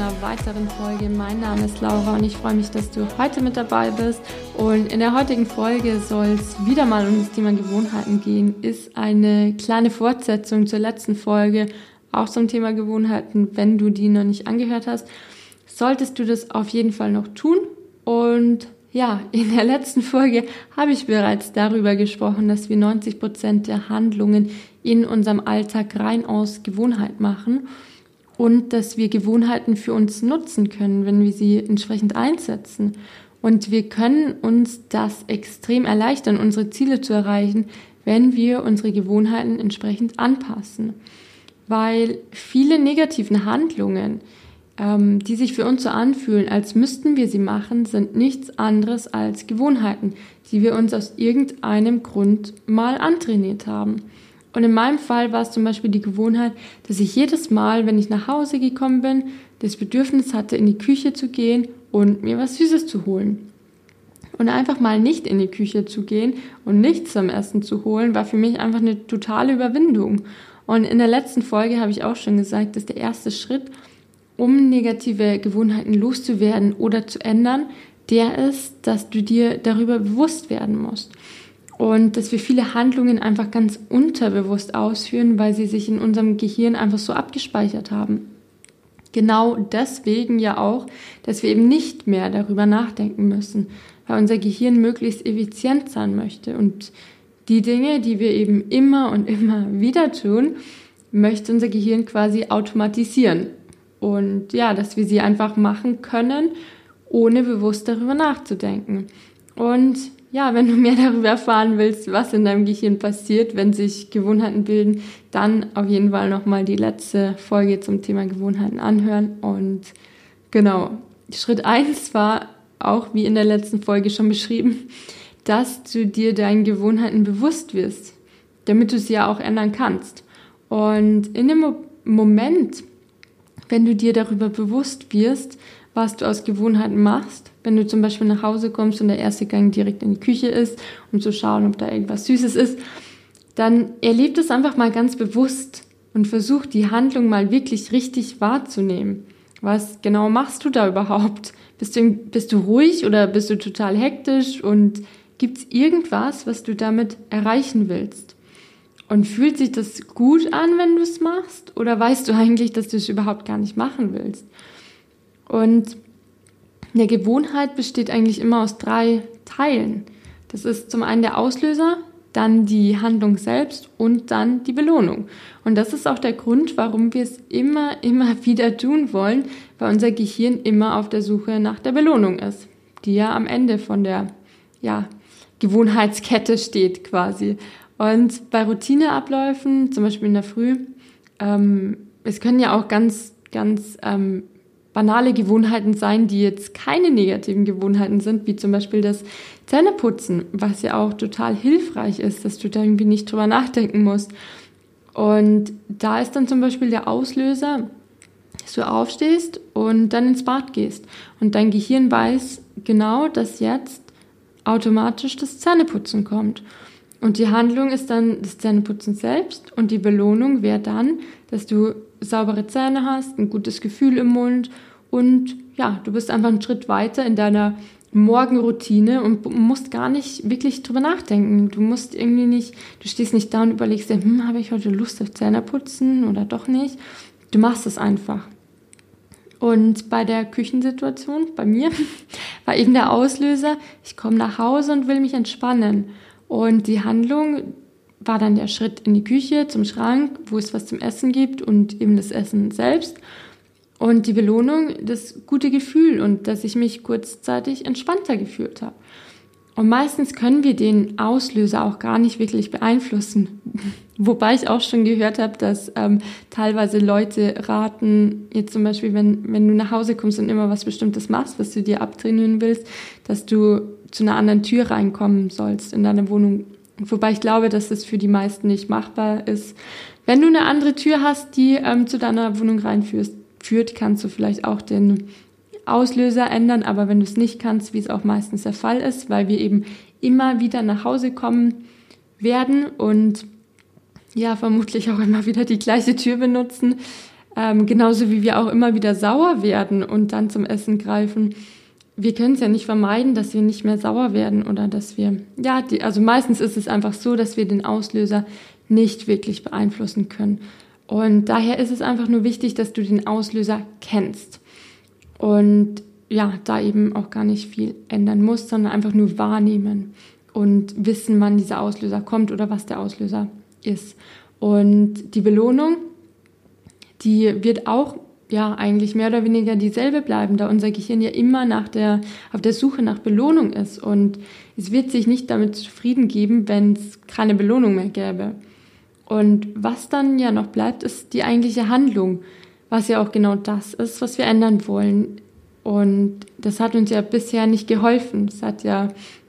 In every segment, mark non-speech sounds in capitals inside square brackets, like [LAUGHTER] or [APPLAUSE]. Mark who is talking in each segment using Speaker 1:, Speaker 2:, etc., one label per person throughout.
Speaker 1: einer weiteren Folge. Mein Name ist Laura und ich freue mich, dass du heute mit dabei bist. Und in der heutigen Folge soll es wieder mal um das Thema Gewohnheiten gehen. Ist eine kleine Fortsetzung zur letzten Folge, auch zum Thema Gewohnheiten. Wenn du die noch nicht angehört hast, solltest du das auf jeden Fall noch tun. Und ja, in der letzten Folge habe ich bereits darüber gesprochen, dass wir 90 Prozent der Handlungen in unserem Alltag rein aus Gewohnheit machen und dass wir Gewohnheiten für uns nutzen können, wenn wir sie entsprechend einsetzen. Und wir können uns das extrem erleichtern, unsere Ziele zu erreichen, wenn wir unsere Gewohnheiten entsprechend anpassen. Weil viele negativen Handlungen, ähm, die sich für uns so anfühlen, als müssten wir sie machen, sind nichts anderes als Gewohnheiten, die wir uns aus irgendeinem Grund mal antrainiert haben. Und in meinem Fall war es zum Beispiel die Gewohnheit, dass ich jedes Mal, wenn ich nach Hause gekommen bin, das Bedürfnis hatte, in die Küche zu gehen und mir was Süßes zu holen. Und einfach mal nicht in die Küche zu gehen und nichts zum Essen zu holen, war für mich einfach eine totale Überwindung. Und in der letzten Folge habe ich auch schon gesagt, dass der erste Schritt, um negative Gewohnheiten loszuwerden oder zu ändern, der ist, dass du dir darüber bewusst werden musst und dass wir viele Handlungen einfach ganz unterbewusst ausführen, weil sie sich in unserem Gehirn einfach so abgespeichert haben. Genau deswegen ja auch, dass wir eben nicht mehr darüber nachdenken müssen, weil unser Gehirn möglichst effizient sein möchte und die Dinge, die wir eben immer und immer [LAUGHS] wieder tun, möchte unser Gehirn quasi automatisieren. Und ja, dass wir sie einfach machen können, ohne bewusst darüber nachzudenken. Und ja, wenn du mehr darüber erfahren willst, was in deinem Gehirn passiert, wenn sich Gewohnheiten bilden, dann auf jeden Fall nochmal die letzte Folge zum Thema Gewohnheiten anhören. Und genau, Schritt eins war auch wie in der letzten Folge schon beschrieben, dass du dir deinen Gewohnheiten bewusst wirst, damit du sie ja auch ändern kannst. Und in dem Moment, wenn du dir darüber bewusst wirst, was du aus Gewohnheiten machst. Wenn du zum Beispiel nach Hause kommst und der erste Gang direkt in die Küche ist, um zu schauen, ob da irgendwas Süßes ist, dann erlebt es einfach mal ganz bewusst und versuch die Handlung mal wirklich richtig wahrzunehmen. Was genau machst du da überhaupt? Bist du, bist du ruhig oder bist du total hektisch und gibt es irgendwas, was du damit erreichen willst? Und fühlt sich das gut an, wenn du es machst? Oder weißt du eigentlich, dass du es überhaupt gar nicht machen willst? Und eine Gewohnheit besteht eigentlich immer aus drei Teilen. Das ist zum einen der Auslöser, dann die Handlung selbst und dann die Belohnung. Und das ist auch der Grund, warum wir es immer, immer [LAUGHS] wieder tun wollen, weil unser Gehirn immer auf der Suche nach der Belohnung ist, die ja am Ende von der ja, Gewohnheitskette steht quasi. Und bei Routineabläufen, zum Beispiel in der Früh, ähm, es können ja auch ganz, ganz ähm, banale Gewohnheiten sein, die jetzt keine negativen Gewohnheiten sind, wie zum Beispiel das Zähneputzen, was ja auch total hilfreich ist, dass du da irgendwie nicht drüber nachdenken musst. Und da ist dann zum Beispiel der Auslöser, dass du aufstehst und dann ins Bad gehst. Und dein Gehirn weiß genau, dass jetzt automatisch das Zähneputzen kommt. Und die Handlung ist dann das Zähneputzen selbst und die Belohnung wäre dann, dass du saubere Zähne hast, ein gutes Gefühl im Mund und ja, du bist einfach einen Schritt weiter in deiner Morgenroutine und musst gar nicht wirklich drüber nachdenken. Du musst irgendwie nicht, du stehst nicht da und überlegst dir, hm, habe ich heute Lust auf Zähneputzen oder doch nicht. Du machst es einfach. Und bei der Küchensituation, bei mir, [LAUGHS] war eben der Auslöser, ich komme nach Hause und will mich entspannen. Und die Handlung war dann der Schritt in die Küche, zum Schrank, wo es was zum Essen gibt und eben das Essen selbst. Und die Belohnung, das gute Gefühl und dass ich mich kurzzeitig entspannter gefühlt habe. Und meistens können wir den Auslöser auch gar nicht wirklich beeinflussen. [LAUGHS] Wobei ich auch schon gehört habe, dass ähm, teilweise Leute raten, jetzt zum Beispiel, wenn, wenn du nach Hause kommst und immer was Bestimmtes machst, was du dir abtrainieren willst, dass du zu einer anderen Tür reinkommen sollst in deine Wohnung. Wobei ich glaube, dass das für die meisten nicht machbar ist. Wenn du eine andere Tür hast, die ähm, zu deiner Wohnung reinführst, führt, kannst du vielleicht auch den Auslöser ändern, aber wenn du es nicht kannst, wie es auch meistens der Fall ist, weil wir eben immer wieder nach Hause kommen werden und ja, vermutlich auch immer wieder die gleiche Tür benutzen, Ähm, genauso wie wir auch immer wieder sauer werden und dann zum Essen greifen. Wir können es ja nicht vermeiden, dass wir nicht mehr sauer werden oder dass wir, ja, die, also meistens ist es einfach so, dass wir den Auslöser nicht wirklich beeinflussen können. Und daher ist es einfach nur wichtig, dass du den Auslöser kennst. Und ja, da eben auch gar nicht viel ändern musst, sondern einfach nur wahrnehmen und wissen, wann dieser Auslöser kommt oder was der Auslöser ist. Und die Belohnung, die wird auch ja eigentlich mehr oder weniger dieselbe bleiben, da unser Gehirn ja immer nach der, auf der Suche nach Belohnung ist. Und es wird sich nicht damit zufrieden geben, wenn es keine Belohnung mehr gäbe. Und was dann ja noch bleibt, ist die eigentliche Handlung, was ja auch genau das ist, was wir ändern wollen. Und das hat uns ja bisher nicht geholfen. Es hat ja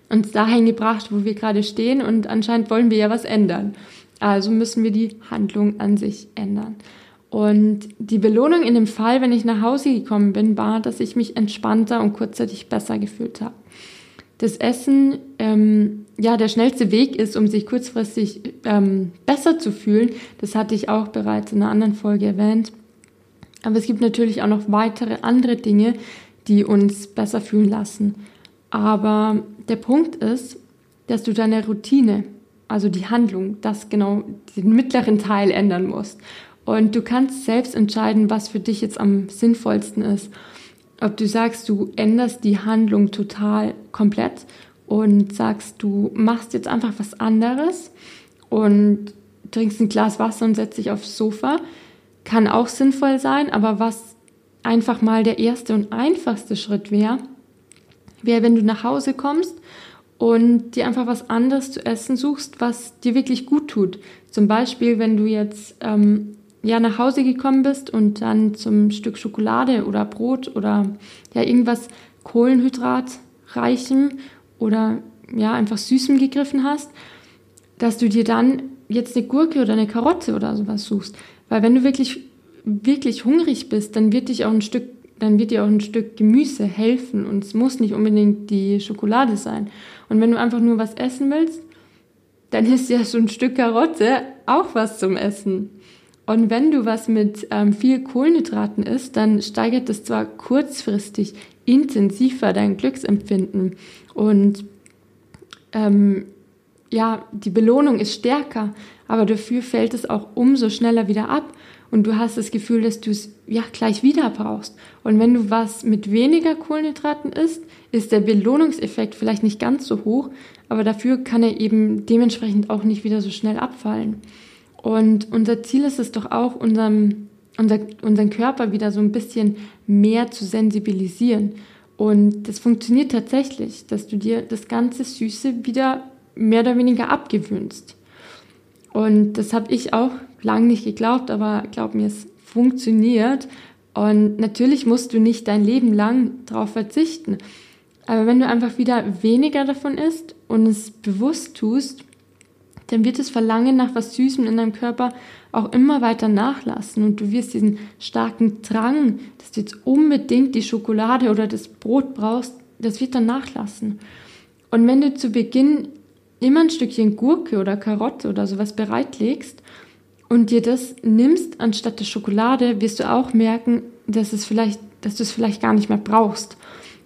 Speaker 1: uns dahin gebracht, wo wir gerade stehen und anscheinend wollen wir ja was ändern. Also müssen wir die Handlung an sich ändern. Und die Belohnung in dem Fall, wenn ich nach Hause gekommen bin, war, dass ich mich entspannter und kurzzeitig besser gefühlt habe. Das Essen ähm, ja der schnellste Weg ist, um sich kurzfristig ähm, besser zu fühlen. Das hatte ich auch bereits in einer anderen Folge erwähnt. Aber es gibt natürlich auch noch weitere andere Dinge, die uns besser fühlen lassen. Aber der Punkt ist, dass du deine Routine, also die Handlung, das genau, den mittleren Teil ändern musst. Und du kannst selbst entscheiden, was für dich jetzt am sinnvollsten ist. Ob du sagst, du änderst die Handlung total komplett und sagst, du machst jetzt einfach was anderes und trinkst ein Glas Wasser und setzt dich aufs Sofa, kann auch sinnvoll sein, aber was einfach mal der erste und einfachste Schritt wäre, wäre, wenn du nach Hause kommst und dir einfach was anderes zu essen suchst, was dir wirklich gut tut. Zum Beispiel, wenn du jetzt ähm, ja nach Hause gekommen bist und dann zum Stück Schokolade oder Brot oder ja irgendwas Kohlenhydratreichem oder ja einfach Süßem gegriffen hast, dass du dir dann jetzt eine Gurke oder eine Karotte oder sowas suchst. Weil wenn du wirklich, wirklich hungrig bist, dann wird dich auch ein Stück, dann wird dir auch ein Stück Gemüse helfen und es muss nicht unbedingt die Schokolade sein. Und wenn du einfach nur was essen willst, dann ist ja so ein Stück Karotte auch was zum Essen. Und wenn du was mit ähm, viel Kohlenhydraten isst, dann steigert das zwar kurzfristig intensiver dein Glücksempfinden und ähm, ja, die Belohnung ist stärker, aber dafür fällt es auch umso schneller wieder ab und du hast das Gefühl, dass du es ja gleich wieder brauchst. Und wenn du was mit weniger Kohlenhydraten isst, ist der Belohnungseffekt vielleicht nicht ganz so hoch, aber dafür kann er eben dementsprechend auch nicht wieder so schnell abfallen. Und unser Ziel ist es doch auch, unserem, unser, unseren Körper wieder so ein bisschen mehr zu sensibilisieren. Und das funktioniert tatsächlich, dass du dir das ganze Süße wieder mehr oder weniger abgewöhnst. Und das habe ich auch lange nicht geglaubt, aber glaub mir, es funktioniert. Und natürlich musst du nicht dein Leben lang darauf verzichten. Aber wenn du einfach wieder weniger davon isst und es bewusst tust, dann wird das Verlangen nach was Süßem in deinem Körper auch immer weiter nachlassen und du wirst diesen starken Drang, dass du jetzt unbedingt die Schokolade oder das Brot brauchst, das wird dann nachlassen. Und wenn du zu Beginn immer ein Stückchen Gurke oder Karotte oder sowas bereitlegst und dir das nimmst anstatt der Schokolade, wirst du auch merken, dass es vielleicht, dass du es vielleicht gar nicht mehr brauchst.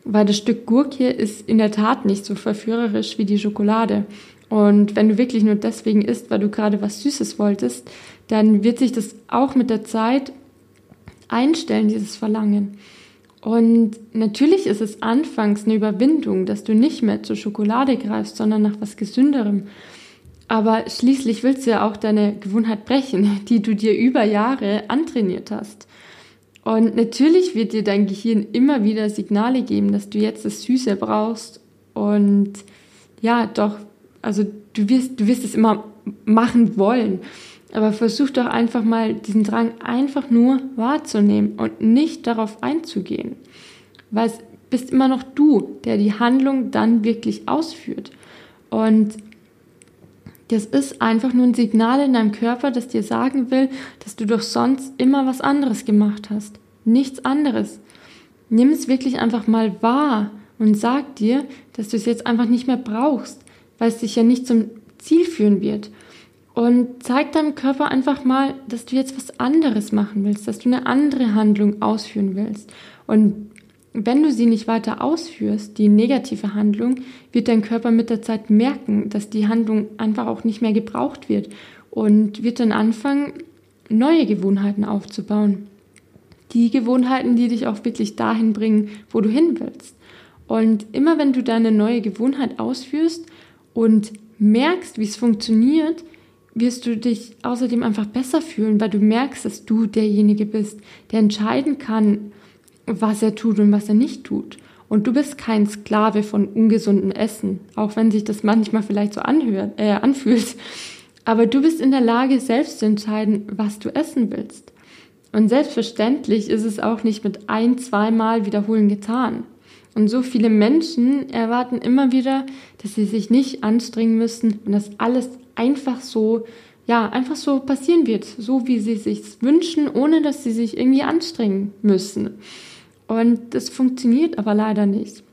Speaker 1: Weil das Stück Gurke ist in der Tat nicht so verführerisch wie die Schokolade. Und wenn du wirklich nur deswegen isst, weil du gerade was Süßes wolltest, dann wird sich das auch mit der Zeit einstellen, dieses Verlangen. Und natürlich ist es anfangs eine Überwindung, dass du nicht mehr zur Schokolade greifst, sondern nach was Gesünderem. Aber schließlich willst du ja auch deine Gewohnheit brechen, [LAUGHS] die du dir über Jahre antrainiert hast. Und natürlich wird dir dein Gehirn immer wieder Signale geben, dass du jetzt das Süße brauchst. Und ja, doch also du wirst, du wirst es immer machen wollen. Aber versuch doch einfach mal diesen Drang einfach nur wahrzunehmen und nicht darauf einzugehen. Weil es bist immer noch du, der die Handlung dann wirklich ausführt. Und das ist einfach nur ein Signal in deinem Körper, das dir sagen will, dass du doch sonst immer was anderes gemacht hast. Nichts anderes. Nimm es wirklich einfach mal wahr und sag dir, dass du es jetzt einfach nicht mehr brauchst weil es dich ja nicht zum Ziel führen wird. Und zeig deinem Körper einfach mal, dass du jetzt was anderes machen willst, dass du eine andere Handlung ausführen willst. Und wenn du sie nicht weiter ausführst, die negative Handlung, wird dein Körper mit der Zeit merken, dass die Handlung einfach auch nicht mehr gebraucht wird und wird dann anfangen, neue Gewohnheiten aufzubauen. Die Gewohnheiten, die dich auch wirklich dahin bringen, wo du hin willst. Und immer wenn du deine neue Gewohnheit ausführst und merkst, wie es funktioniert, wirst du dich außerdem einfach besser fühlen, weil du merkst, dass du derjenige bist, der entscheiden kann, was er tut und was er nicht tut. Und du bist kein Sklave von ungesundem Essen, auch wenn sich das manchmal vielleicht so anhört, äh, anfühlt. Aber du bist in der Lage, selbst zu entscheiden, was du essen willst. Und selbstverständlich ist es auch nicht mit ein, zweimal wiederholen getan. Und so viele Menschen erwarten immer wieder, dass sie sich nicht anstrengen müssen und dass alles einfach so, ja, einfach so passieren wird, so wie sie sich wünschen, ohne dass sie sich irgendwie anstrengen müssen. Und das funktioniert aber leider nicht.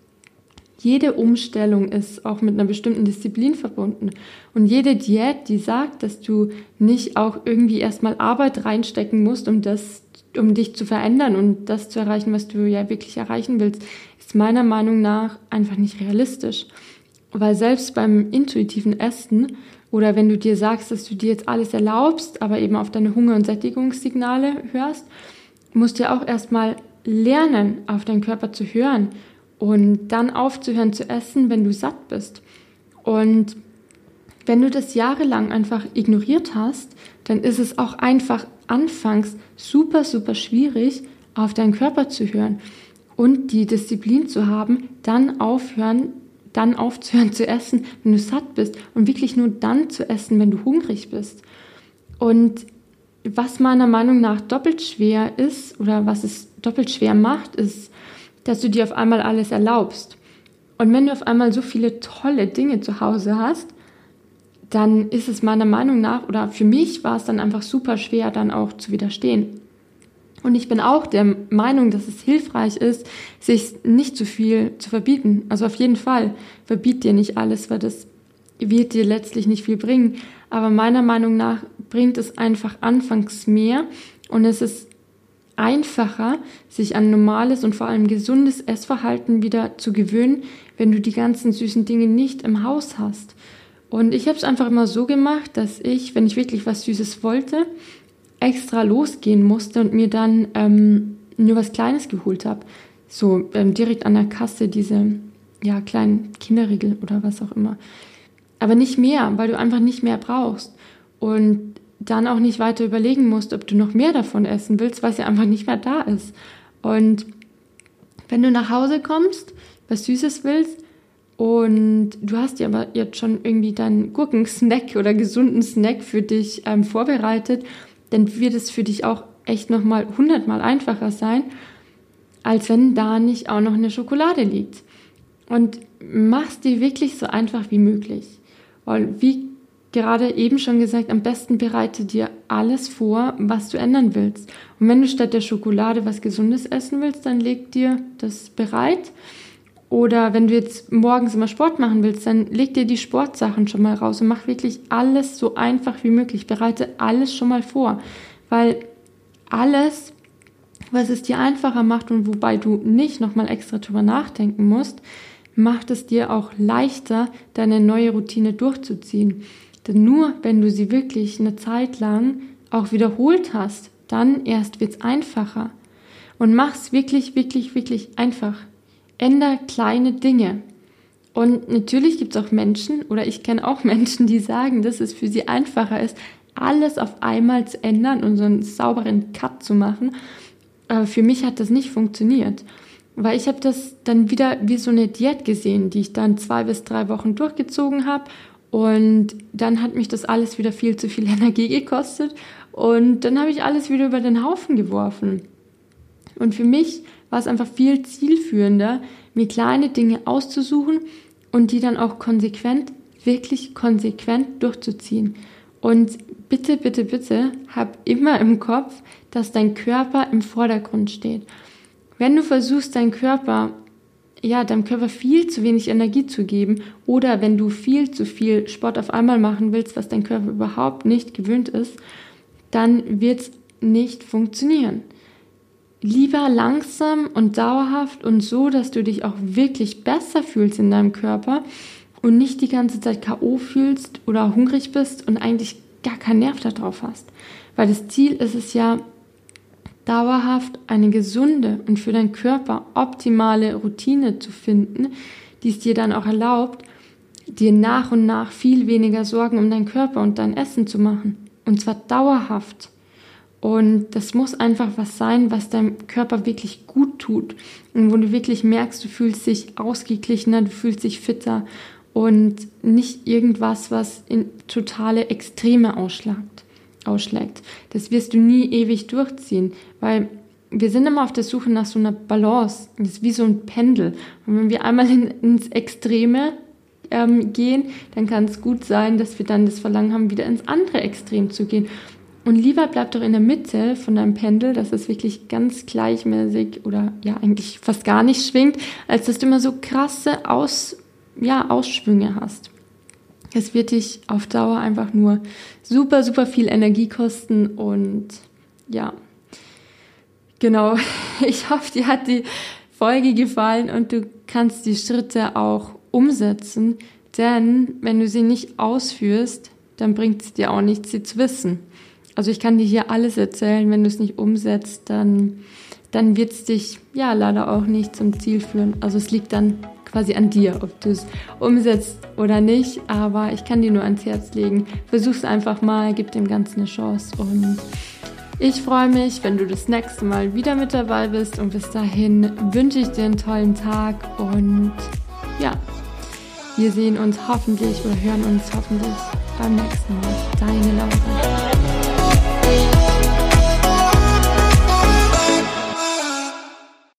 Speaker 1: Jede Umstellung ist auch mit einer bestimmten Disziplin verbunden. Und jede Diät, die sagt, dass du nicht auch irgendwie erstmal Arbeit reinstecken musst, um das, um dich zu verändern und das zu erreichen, was du ja wirklich erreichen willst, ist meiner Meinung nach einfach nicht realistisch. Weil selbst beim intuitiven Essen oder wenn du dir sagst, dass du dir jetzt alles erlaubst, aber eben auf deine Hunger- und Sättigungssignale hörst, musst du ja auch erstmal lernen, auf deinen Körper zu hören und dann aufzuhören zu essen, wenn du satt bist. Und wenn du das jahrelang einfach ignoriert hast, dann ist es auch einfach anfangs super, super schwierig, auf deinen Körper zu hören und die Disziplin zu haben, dann aufhören, dann aufzuhören zu essen, wenn du satt bist und wirklich nur dann zu essen, wenn du hungrig bist. Und was meiner Meinung nach doppelt schwer ist oder was es doppelt schwer macht, ist, dass du dir auf einmal alles erlaubst. Und wenn du auf einmal so viele tolle Dinge zu Hause hast, dann ist es meiner Meinung nach, oder für mich war es dann einfach super schwer, dann auch zu widerstehen. Und ich bin auch der Meinung, dass es hilfreich ist, sich nicht zu viel zu verbieten. Also auf jeden Fall, verbiet dir nicht alles, weil das wird dir letztlich nicht viel bringen. Aber meiner Meinung nach bringt es einfach anfangs mehr und es ist einfacher, sich an normales und vor allem gesundes Essverhalten wieder zu gewöhnen, wenn du die ganzen süßen Dinge nicht im Haus hast. Und ich habe es einfach immer so gemacht, dass ich, wenn ich wirklich was Süßes wollte, extra losgehen musste und mir dann ähm, nur was Kleines geholt habe. So ähm, direkt an der Kasse diese ja, kleinen Kinderriegel oder was auch immer. Aber nicht mehr, weil du einfach nicht mehr brauchst. Und dann auch nicht weiter überlegen musst, ob du noch mehr davon essen willst, weil es ja einfach nicht mehr da ist. Und wenn du nach Hause kommst, was Süßes willst und du hast dir aber jetzt schon irgendwie deinen Gurkensnack oder gesunden Snack für dich ähm, vorbereitet, dann wird es für dich auch echt nochmal hundertmal einfacher sein, als wenn da nicht auch noch eine Schokolade liegt. Und mach's dir wirklich so einfach wie möglich. Und wie gerade eben schon gesagt, am besten bereite dir alles vor, was du ändern willst. Und wenn du statt der Schokolade was Gesundes essen willst, dann leg dir das bereit. Oder wenn du jetzt morgens immer Sport machen willst, dann leg dir die Sportsachen schon mal raus und mach wirklich alles so einfach wie möglich. Bereite alles schon mal vor. Weil alles, was es dir einfacher macht und wobei du nicht nochmal extra drüber nachdenken musst, macht es dir auch leichter, deine neue Routine durchzuziehen. Denn nur wenn du sie wirklich eine Zeit lang auch wiederholt hast, dann erst wird es einfacher. Und mach's wirklich, wirklich, wirklich einfach. Änder kleine Dinge. Und natürlich gibt es auch Menschen, oder ich kenne auch [LAUGHS] Menschen, die sagen, dass es für sie einfacher ist, alles auf einmal zu ändern und so einen sauberen Cut zu machen. Aber für mich hat das nicht funktioniert. Weil ich habe das dann wieder wie so eine Diät gesehen, die ich dann zwei bis drei Wochen durchgezogen habe und dann hat mich das alles wieder viel zu viel [LAUGHS] Energie gekostet und dann habe ich alles wieder über den Haufen geworfen. Und für mich war es einfach viel zielführender, mir kleine Dinge auszusuchen und die dann auch konsequent, wirklich konsequent durchzuziehen. Und bitte, bitte, bitte, hab immer im Kopf, dass dein Körper im Vordergrund steht. Wenn du versuchst, deinen Körper ja, deinem Körper viel zu wenig Energie zu geben oder wenn du viel zu viel Sport auf einmal machen willst, was dein Körper überhaupt nicht gewöhnt ist, dann wird es nicht funktionieren. Lieber langsam und dauerhaft und so, dass du dich auch wirklich besser fühlst in deinem Körper und nicht die ganze Zeit K.O. fühlst oder hungrig bist und eigentlich gar keinen Nerv darauf hast. Weil das Ziel ist es ja, dauerhaft eine gesunde und für deinen Körper optimale Routine zu finden, die es dir dann auch erlaubt, dir nach und nach viel weniger Sorgen um deinen Körper und dein Essen zu machen. Und zwar dauerhaft. Und das muss einfach was sein, was deinem Körper wirklich gut tut. Und wo du wirklich merkst, du fühlst dich ausgeglichener, du fühlst dich fitter und nicht irgendwas, was in totale Extreme ausschlagt ausschlägt. Das wirst du nie ewig durchziehen, weil wir sind immer auf der Suche nach so einer Balance. Das ist wie so ein Pendel. Und wenn wir einmal in, ins Extreme ähm, gehen, dann kann es gut sein, dass wir dann das Verlangen haben, wieder ins andere Extrem zu gehen. Und lieber bleib doch in der Mitte von deinem Pendel, dass es wirklich ganz gleichmäßig oder ja eigentlich fast gar nicht schwingt, als dass du immer so krasse Aus, ja, Ausschwünge hast. Es wird dich auf Dauer einfach nur super, super viel Energie kosten und ja, genau. [LAUGHS] Ich hoffe, dir hat die Folge gefallen und du kannst die Schritte auch umsetzen, denn wenn du sie nicht ausführst, dann bringt es dir auch nichts, sie zu wissen. Also ich kann dir hier alles erzählen, wenn du es nicht umsetzt, dann, dann wird es dich ja leider auch nicht zum Ziel führen. Also es liegt dann quasi an dir, ob du es umsetzt oder nicht. Aber ich kann dir nur ans Herz legen. Versuch's einfach mal, gib dem Ganzen eine Chance. Und ich freue mich, wenn du das nächste Mal wieder mit dabei bist. Und bis dahin wünsche ich dir einen tollen Tag. Und ja, wir sehen uns hoffentlich oder hören uns hoffentlich beim nächsten Mal. Deine Laura.